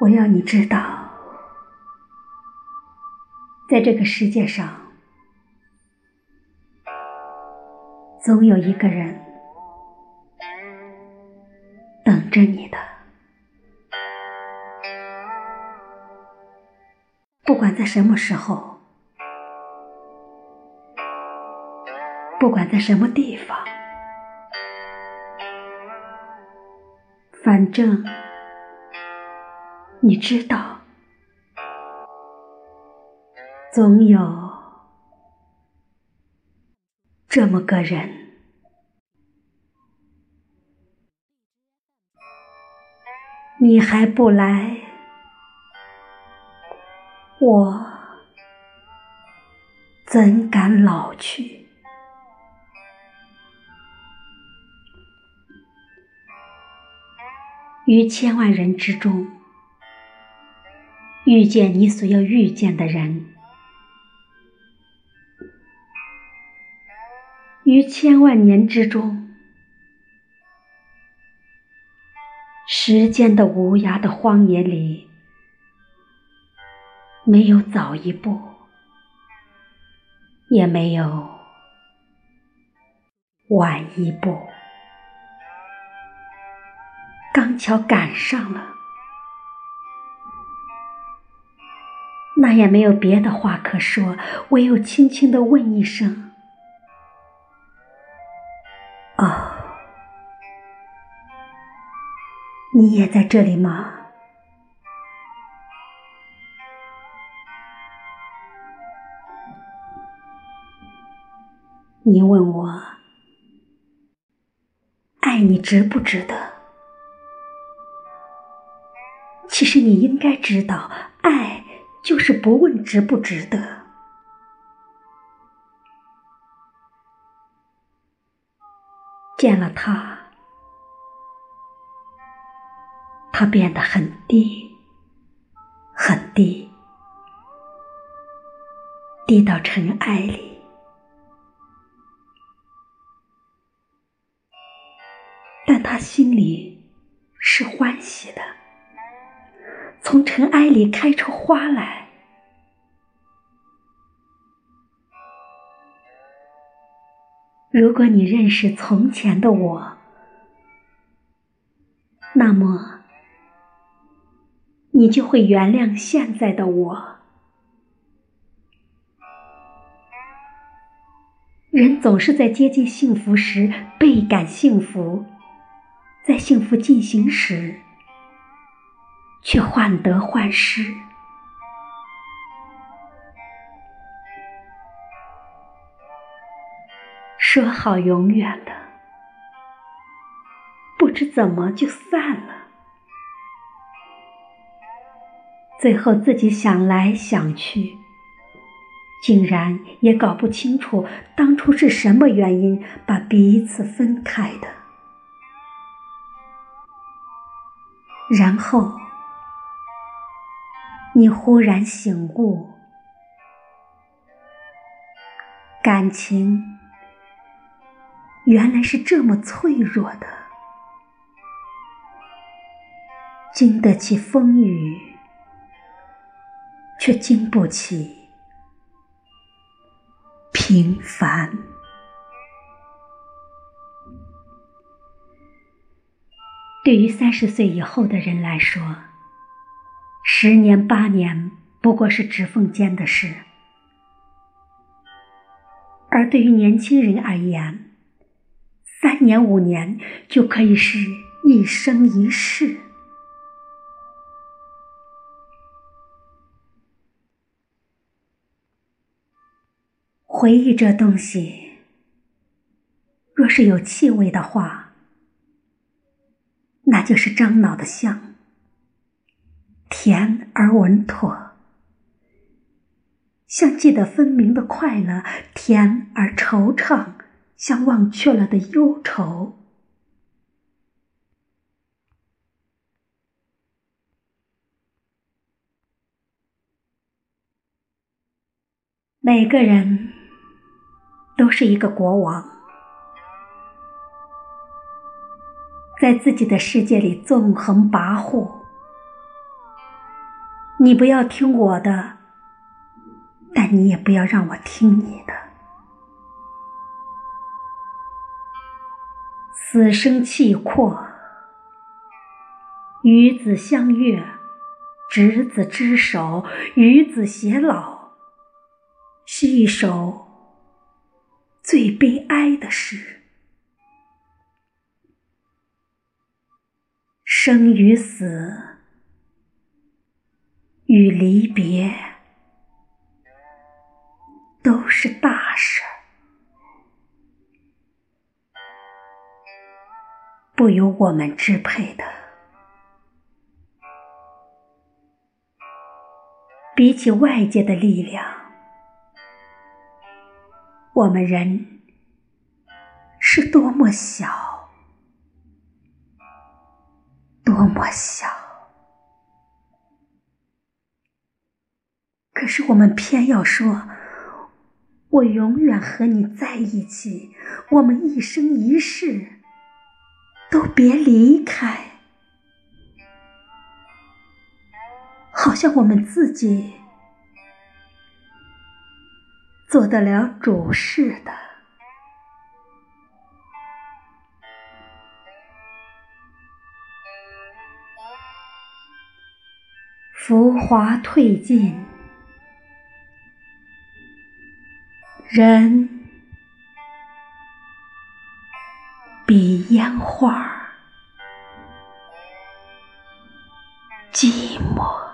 我要你知道，在这个世界上，总有一个人等着你的。不管在什么时候，不管在什么地方，反正。你知道，总有这么个人，你还不来，我怎敢老去？于千万人之中。遇见你所要遇见的人，于千万年之中，时间的无涯的荒野里，没有早一步，也没有晚一步，刚巧赶上了。那也没有别的话可说，唯有轻轻的问一声：“哦，你也在这里吗？”你问我爱你值不值得？其实你应该知道，爱。就是不问值不值得。见了他，他变得很低，很低，低到尘埃里，但他心里从尘埃里开出花来。如果你认识从前的我，那么你就会原谅现在的我。人总是在接近幸福时倍感幸福，在幸福进行时。却患得患失，说好永远的，不知怎么就散了。最后自己想来想去，竟然也搞不清楚当初是什么原因把彼此分开的，然后。你忽然醒悟，感情原来是这么脆弱的，经得起风雨，却经不起平凡。对于三十岁以后的人来说，十年八年不过是指缝间的事，而对于年轻人而言，三年五年就可以是一生一世。回忆这东西，若是有气味的话，那就是樟脑的香。甜而稳妥，像记得分明的快乐；甜而惆怅，像忘却了的忧愁。每个人都是一个国王，在自己的世界里纵横跋扈。你不要听我的，但你也不要让我听你的。死生契阔，与子相悦，执子之手，与子偕老，是一首最悲哀的诗。生与死，与离别，都是大事。不由我们支配的。比起外界的力量，我们人是多么小，多么小。可是我们偏要说：“我永远和你在一起，我们一生一世。”都别离开，好像我们自己做得了主似的。浮华褪尽，人。比烟花寂寞。